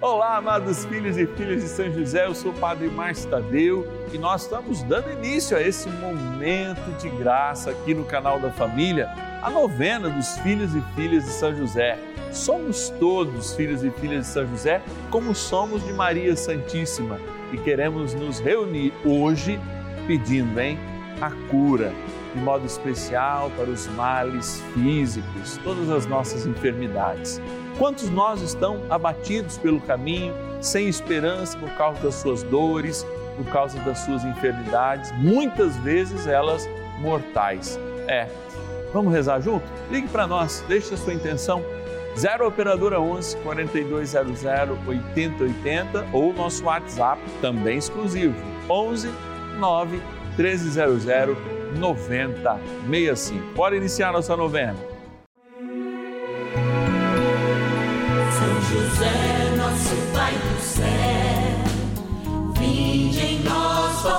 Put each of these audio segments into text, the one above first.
Olá, amados filhos e filhas de São José, eu sou o Padre Márcio Tadeu e nós estamos dando início a esse momento de graça aqui no canal da Família, a novena dos filhos e filhas de São José. Somos todos filhos e filhas de São José, como somos de Maria Santíssima e queremos nos reunir hoje pedindo, hein, a cura, de modo especial para os males físicos, todas as nossas enfermidades. Quantos nós estão abatidos pelo caminho, sem esperança por causa das suas dores, por causa das suas enfermidades, muitas vezes elas mortais. É. Vamos rezar junto? Ligue para nós, deixe a sua intenção. 0 operadora 11 4200 8080 ou nosso WhatsApp também exclusivo 11 9 1300 9065. Pode iniciar nossa novena.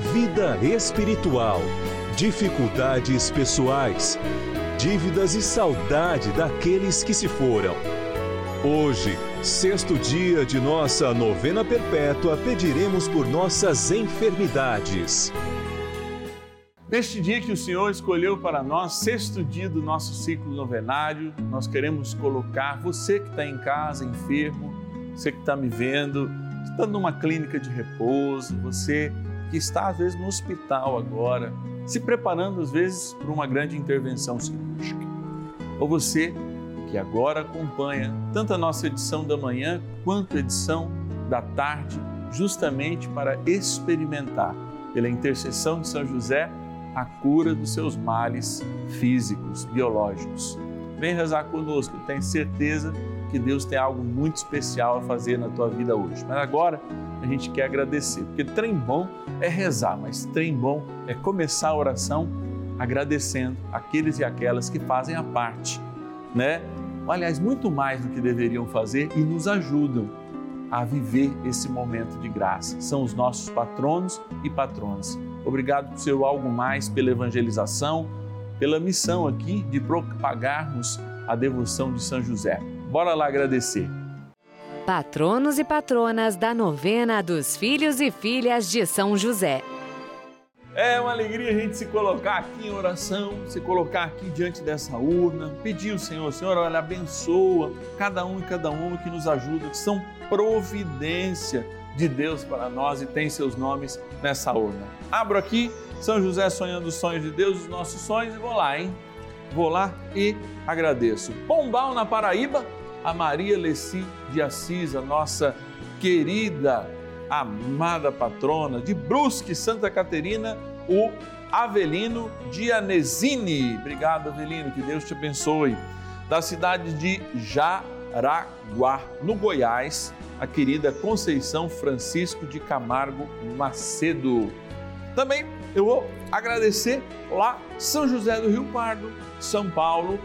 vida espiritual, dificuldades pessoais, dívidas e saudade daqueles que se foram. Hoje, sexto dia de nossa novena perpétua, pediremos por nossas enfermidades. Neste dia que o Senhor escolheu para nós, sexto dia do nosso ciclo novenário, nós queremos colocar você que está em casa, enfermo, você que está me vendo, está numa clínica de repouso, você que está às vezes no hospital agora, se preparando às vezes para uma grande intervenção cirúrgica. Ou você que agora acompanha tanto a nossa edição da manhã quanto a edição da tarde, justamente para experimentar, pela intercessão de São José, a cura dos seus males físicos, biológicos. Vem rezar conosco, tenho certeza que Deus tem algo muito especial a fazer na tua vida hoje. Mas agora a gente quer agradecer, porque trem bom é rezar, mas trem bom é começar a oração agradecendo aqueles e aquelas que fazem a parte, né? Aliás, muito mais do que deveriam fazer e nos ajudam a viver esse momento de graça. São os nossos patronos e patronas. Obrigado por ser algo mais pela evangelização, pela missão aqui de propagarmos a devoção de São José. Bora lá agradecer. Patronos e patronas da novena dos filhos e filhas de São José. É uma alegria a gente se colocar aqui em oração, se colocar aqui diante dessa urna, pedir ao Senhor, Senhor, olha, abençoa cada um e cada uma que nos ajuda, que são providência de Deus para nós e tem seus nomes nessa urna. Abro aqui, São José sonhando os sonhos de Deus, os nossos sonhos, e vou lá, hein? Vou lá e agradeço. Pombal na Paraíba, a Maria Leci de Assis, a nossa querida, amada patrona, de Brusque, Santa Caterina, o Avelino Dianesini. Obrigado, Avelino, que Deus te abençoe. Da cidade de Jaraguá, no Goiás, a querida Conceição Francisco de Camargo Macedo. Também eu vou agradecer lá São José do Rio Pardo, São Paulo,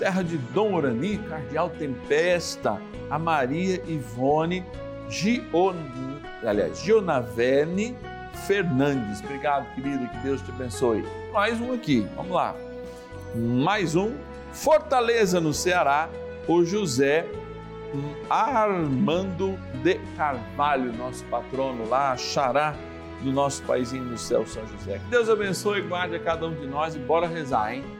terra de Dom Orani, Cardeal Tempesta, a Maria Ivone Gion, aliás, Gionavene Fernandes. Obrigado, querida, que Deus te abençoe. Mais um aqui, vamos lá. Mais um. Fortaleza, no Ceará, o José Armando de Carvalho, nosso patrono lá, xará do nosso paizinho no céu, São José. Que Deus abençoe e guarde a cada um de nós e bora rezar, hein?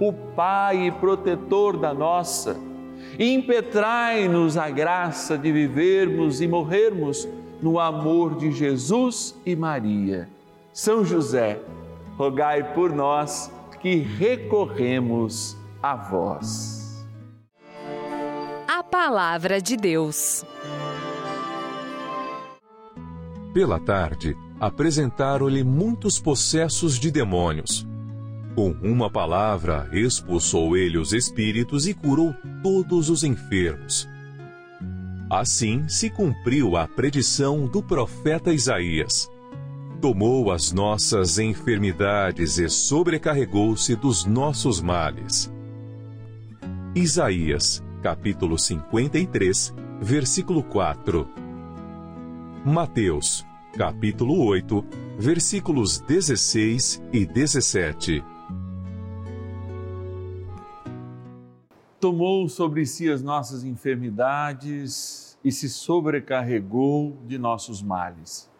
o Pai e protetor da nossa impetrai-nos a graça de vivermos e morrermos no amor de Jesus e Maria. São José, rogai por nós que recorremos a vós. A Palavra de Deus. Pela tarde, apresentaram-lhe muitos possessos de demônios com uma palavra, expulsou ele os espíritos e curou todos os enfermos. Assim se cumpriu a predição do profeta Isaías. Tomou as nossas enfermidades e sobrecarregou-se dos nossos males. Isaías, capítulo 53, versículo 4. Mateus, capítulo 8, versículos 16 e 17. Tomou sobre si as nossas enfermidades e se sobrecarregou de nossos males.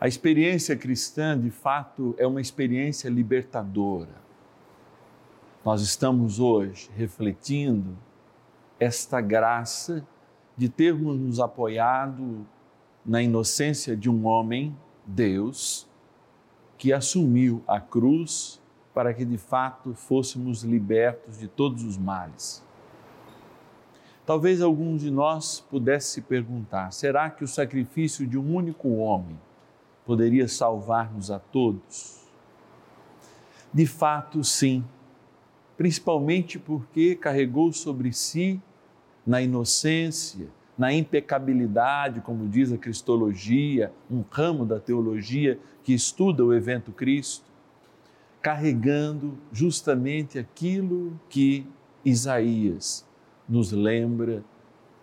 A experiência cristã, de fato, é uma experiência libertadora. Nós estamos hoje refletindo esta graça de termos nos apoiado na inocência de um homem, Deus, que assumiu a cruz para que de fato fôssemos libertos de todos os males. Talvez alguns de nós pudesse se perguntar: será que o sacrifício de um único homem poderia salvar-nos a todos? De fato, sim, principalmente porque carregou sobre si, na inocência, na impecabilidade, como diz a Cristologia, um ramo da teologia que estuda o evento Cristo, carregando justamente aquilo que Isaías nos lembra,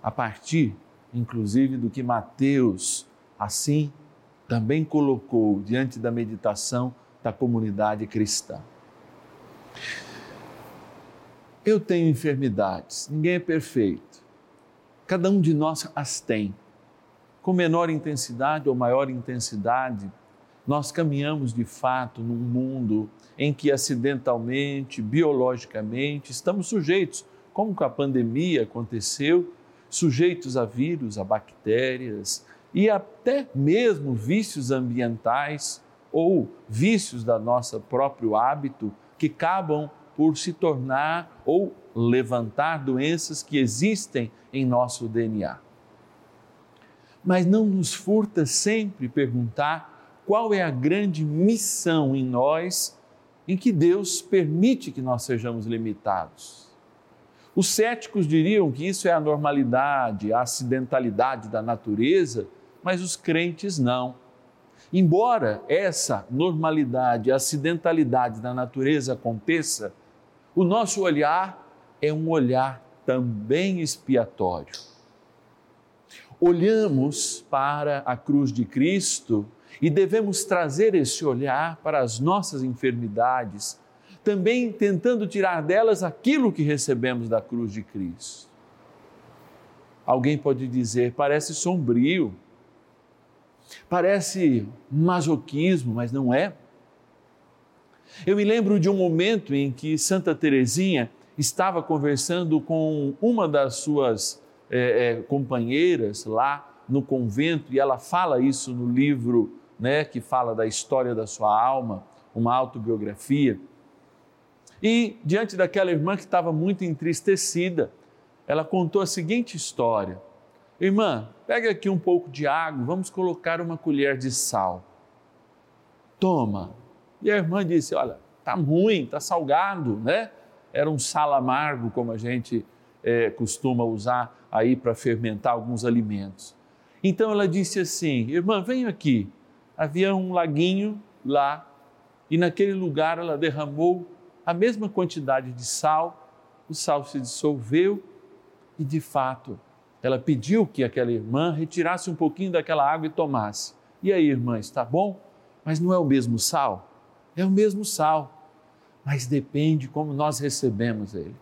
a partir, inclusive, do que Mateus, assim, também colocou diante da meditação da comunidade cristã. Eu tenho enfermidades, ninguém é perfeito. Cada um de nós as tem, com menor intensidade ou maior intensidade, nós caminhamos de fato num mundo em que acidentalmente, biologicamente, estamos sujeitos, como com a pandemia aconteceu, sujeitos a vírus, a bactérias e até mesmo vícios ambientais ou vícios da nossa próprio hábito que acabam por se tornar ou levantar doenças que existem em nosso DNA. mas não nos furta sempre perguntar qual é a grande missão em nós em que Deus permite que nós sejamos limitados. Os céticos diriam que isso é a normalidade, a acidentalidade da natureza, mas os crentes não. Embora essa normalidade, acidentalidade da natureza aconteça, o nosso olhar é um olhar também expiatório. Olhamos para a cruz de Cristo e devemos trazer esse olhar para as nossas enfermidades, também tentando tirar delas aquilo que recebemos da cruz de Cristo. Alguém pode dizer, parece sombrio, parece masoquismo, mas não é. Eu me lembro de um momento em que Santa Teresinha estava conversando com uma das suas é, é, companheiras lá no convento e ela fala isso no livro, né, que fala da história da sua alma, uma autobiografia. E diante daquela irmã que estava muito entristecida, ela contou a seguinte história: Irmã, pega aqui um pouco de água, vamos colocar uma colher de sal. Toma. E a irmã disse: Olha, tá ruim, tá salgado, né? Era um sal amargo, como a gente é, costuma usar aí para fermentar alguns alimentos. Então ela disse assim: Irmã, venha aqui. Havia um laguinho lá e naquele lugar ela derramou a mesma quantidade de sal, o sal se dissolveu e de fato ela pediu que aquela irmã retirasse um pouquinho daquela água e tomasse. E aí, irmã, está bom? Mas não é o mesmo sal? É o mesmo sal, mas depende como nós recebemos ele.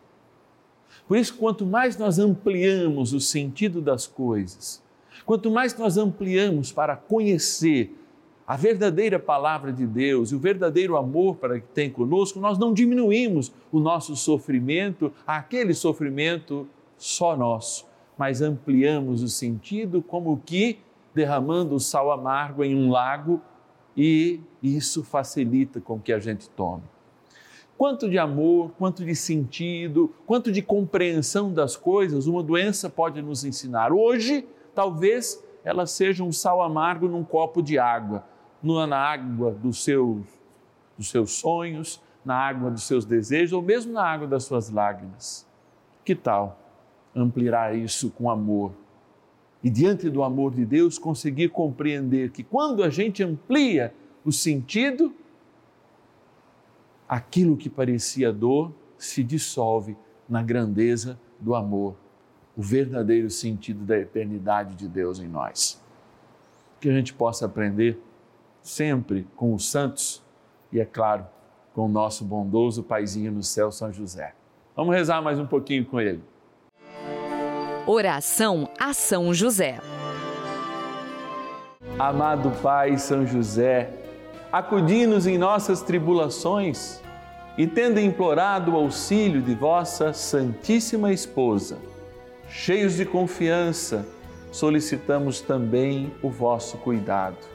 Por isso, quanto mais nós ampliamos o sentido das coisas, quanto mais nós ampliamos para conhecer a verdadeira palavra de Deus e o verdadeiro amor para que tem conosco, nós não diminuímos o nosso sofrimento, aquele sofrimento só nosso, mas ampliamos o sentido como que derramando o sal amargo em um lago e isso facilita com que a gente tome. Quanto de amor, quanto de sentido, quanto de compreensão das coisas uma doença pode nos ensinar. Hoje, talvez ela seja um sal amargo num copo de água, na água dos seus, dos seus sonhos, na água dos seus desejos ou mesmo na água das suas lágrimas. Que tal ampliar isso com amor? E diante do amor de Deus, conseguir compreender que quando a gente amplia o sentido, aquilo que parecia dor se dissolve na grandeza do amor, o verdadeiro sentido da eternidade de Deus em nós. Que a gente possa aprender sempre com os santos e, é claro, com o nosso bondoso Paizinho no céu, São José. Vamos rezar mais um pouquinho com ele. Oração a São José. Amado Pai São José, acudi-nos em nossas tribulações e, tendo implorado o auxílio de vossa Santíssima Esposa, cheios de confiança, solicitamos também o vosso cuidado.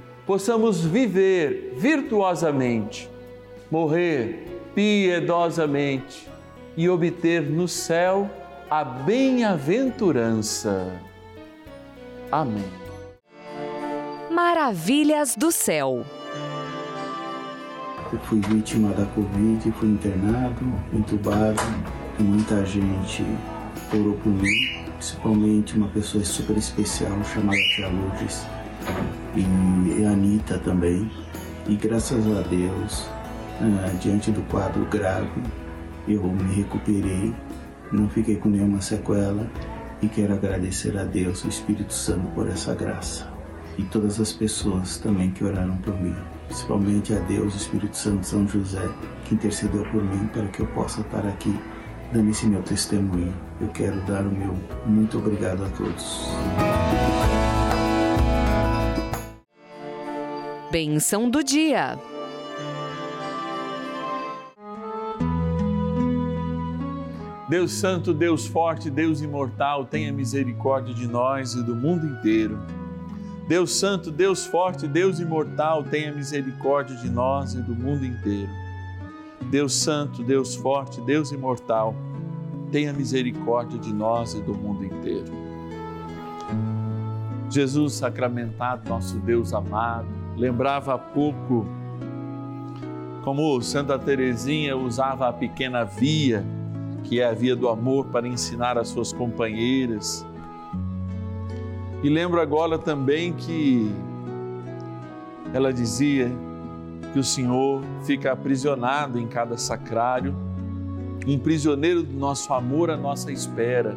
possamos viver virtuosamente morrer piedosamente e obter no céu a bem-aventurança. Amém. Maravilhas do céu. Eu fui vítima da Covid, fui internado, entubado, e muita gente orou por mim, principalmente uma pessoa super especial chamada Tia Lourdes e a Anitta também. E graças a Deus, ah, diante do quadro grave, eu me recuperei, não fiquei com nenhuma sequela e quero agradecer a Deus, o Espírito Santo, por essa graça. E todas as pessoas também que oraram por mim, principalmente a Deus, o Espírito Santo, São José, que intercedeu por mim para que eu possa estar aqui dando esse meu testemunho. Eu quero dar o meu muito obrigado a todos. Benção do dia. Deus Santo, Deus Forte, Deus Imortal, tenha misericórdia de nós e do mundo inteiro. Deus Santo, Deus Forte, Deus Imortal, tenha misericórdia de nós e do mundo inteiro. Deus Santo, Deus Forte, Deus Imortal, tenha misericórdia de nós e do mundo inteiro. Jesus sacramentado, nosso Deus amado, lembrava há pouco como Santa Teresinha usava a pequena via, que é a via do amor, para ensinar as suas companheiras. E lembro agora também que ela dizia que o Senhor fica aprisionado em cada sacrário, um prisioneiro do nosso amor à nossa espera,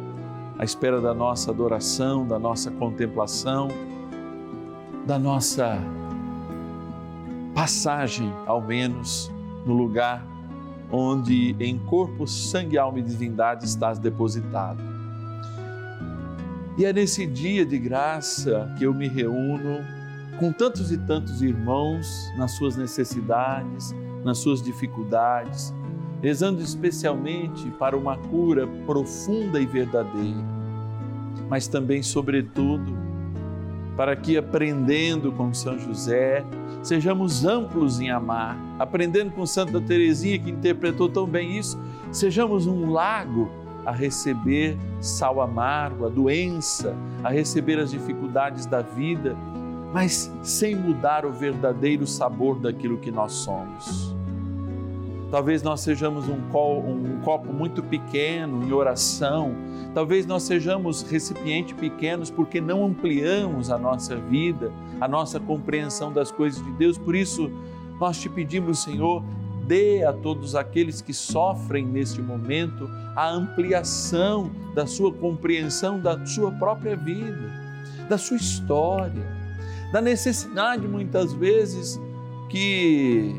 à espera da nossa adoração, da nossa contemplação, da nossa passagem, ao menos, no lugar onde em corpo, sangue, alma e divindade estás depositado. E é nesse dia de graça que eu me reúno com tantos e tantos irmãos nas suas necessidades, nas suas dificuldades, rezando especialmente para uma cura profunda e verdadeira, mas também, sobretudo, para que aprendendo com São José, sejamos amplos em amar, aprendendo com Santa Teresinha que interpretou tão bem isso, sejamos um lago a receber sal amargo, a doença, a receber as dificuldades da vida mas sem mudar o verdadeiro sabor daquilo que nós somos. Talvez nós sejamos um, um copo muito pequeno em oração, talvez nós sejamos recipientes pequenos porque não ampliamos a nossa vida, a nossa compreensão das coisas de Deus. Por isso, nós te pedimos, Senhor, dê a todos aqueles que sofrem neste momento a ampliação da sua compreensão da sua própria vida, da sua história da necessidade muitas vezes que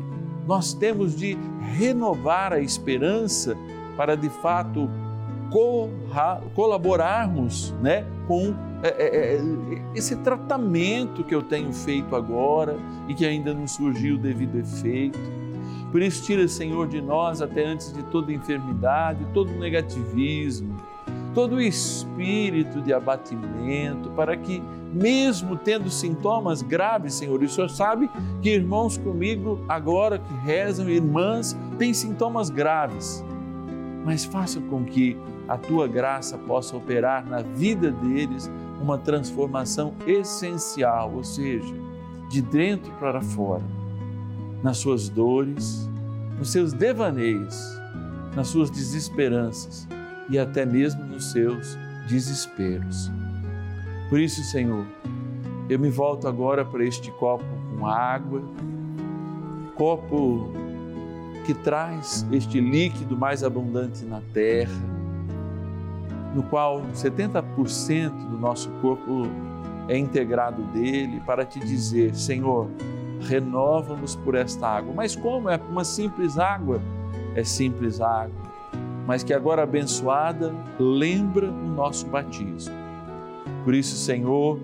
nós temos de renovar a esperança para de fato colaborarmos né, com é, é, é, esse tratamento que eu tenho feito agora e que ainda não surgiu o devido efeito. Por isso, tira, Senhor, de nós, até antes de toda enfermidade, todo negativismo, todo espírito de abatimento, para que, mesmo tendo sintomas graves, Senhor, e o Senhor sabe que irmãos comigo agora que rezam, irmãs, têm sintomas graves, mas faça com que a tua graça possa operar na vida deles uma transformação essencial, ou seja, de dentro para fora, nas suas dores, nos seus devaneios, nas suas desesperanças e até mesmo nos seus desesperos. Por isso, Senhor, eu me volto agora para este copo com água, copo que traz este líquido mais abundante na terra, no qual 70% do nosso corpo é integrado dele, para te dizer, Senhor, renova-nos por esta água. Mas como? É uma simples água? É simples água mas que agora abençoada lembra o nosso batismo. Por isso, Senhor,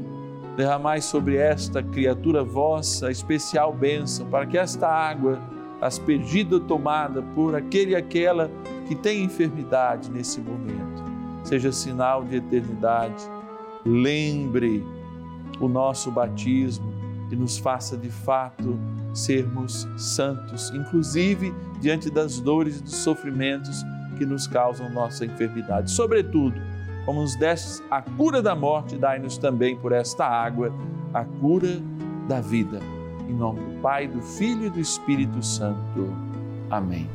derramai sobre esta criatura vossa especial bênção, para que esta água, aspergida tomada por aquele e aquela que tem enfermidade nesse momento, seja sinal de eternidade. Lembre o nosso batismo que nos faça de fato sermos santos, inclusive diante das dores e dos sofrimentos que nos causam nossa enfermidade. Sobretudo, como nos deste a cura da morte, dai-nos também por esta água a cura da vida. Em nome do Pai, do Filho e do Espírito Santo. Amém.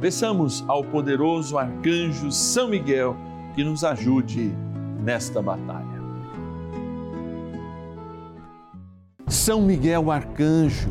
Peçamos ao poderoso arcanjo São Miguel que nos ajude nesta batalha. São Miguel arcanjo,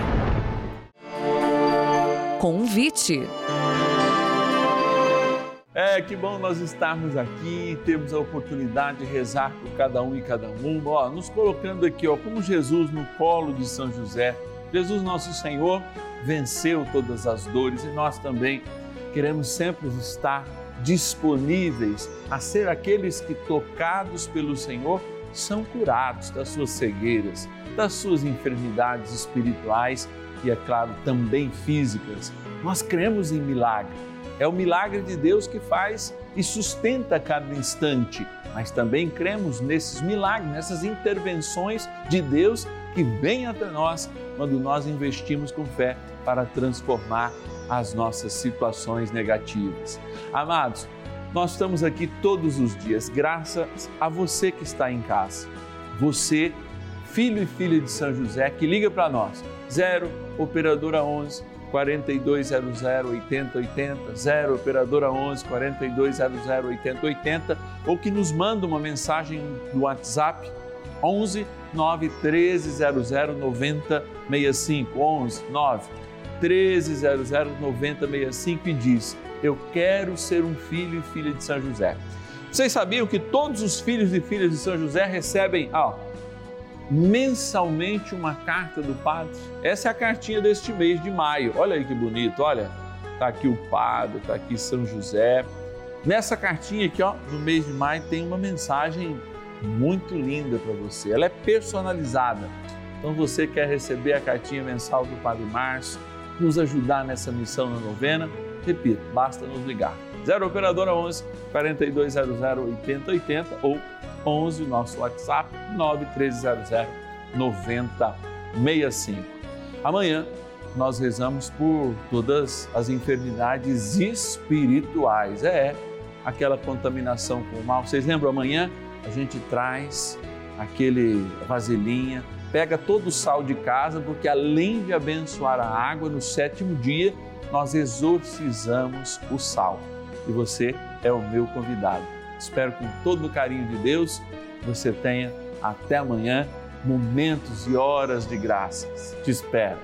Convite. É, que bom nós estarmos aqui, temos a oportunidade de rezar por cada um e cada um, ó, nos colocando aqui, ó, como Jesus no colo de São José. Jesus nosso Senhor venceu todas as dores e nós também queremos sempre estar disponíveis a ser aqueles que tocados pelo Senhor são curados das suas cegueiras, das suas enfermidades espirituais e, é claro, também físicas. Nós cremos em milagre é o milagre de Deus que faz e sustenta cada instante. Mas também cremos nesses milagres, nessas intervenções de Deus que vêm até nós quando nós investimos com fé para transformar as nossas situações negativas. Amados, nós estamos aqui todos os dias, graças a você que está em casa. Você, filho e filha de São José, que liga para nós. 0 Operadora 11 4200 8080, 0 operadora 11 4200 8080 ou que nos manda uma mensagem no WhatsApp 11 9 1300 9065 11 9 1300 9065 e diz: Eu quero ser um filho e filha de São José. Vocês sabiam que todos os filhos e filhas de São José recebem, ó, mensalmente uma carta do padre. Essa é a cartinha deste mês de maio. Olha aí que bonito, olha. Tá aqui o padre, tá aqui São José. Nessa cartinha aqui, ó, no mês de maio tem uma mensagem muito linda para você. Ela é personalizada. Então você quer receber a cartinha mensal do Padre Márcio, nos ajudar nessa missão na novena? Repito, basta nos ligar. 0 operadora 11 4200 8080 ou 11, nosso WhatsApp 9300 9065. Amanhã nós rezamos por todas as enfermidades espirituais. É aquela contaminação com o mal. Vocês lembram amanhã a gente traz aquele vasilhinha, pega todo o sal de casa, porque além de abençoar a água no sétimo dia, nós exorcizamos o sal. E você é o meu convidado Espero com todo o carinho de Deus você tenha até amanhã momentos e horas de graças. Te espero.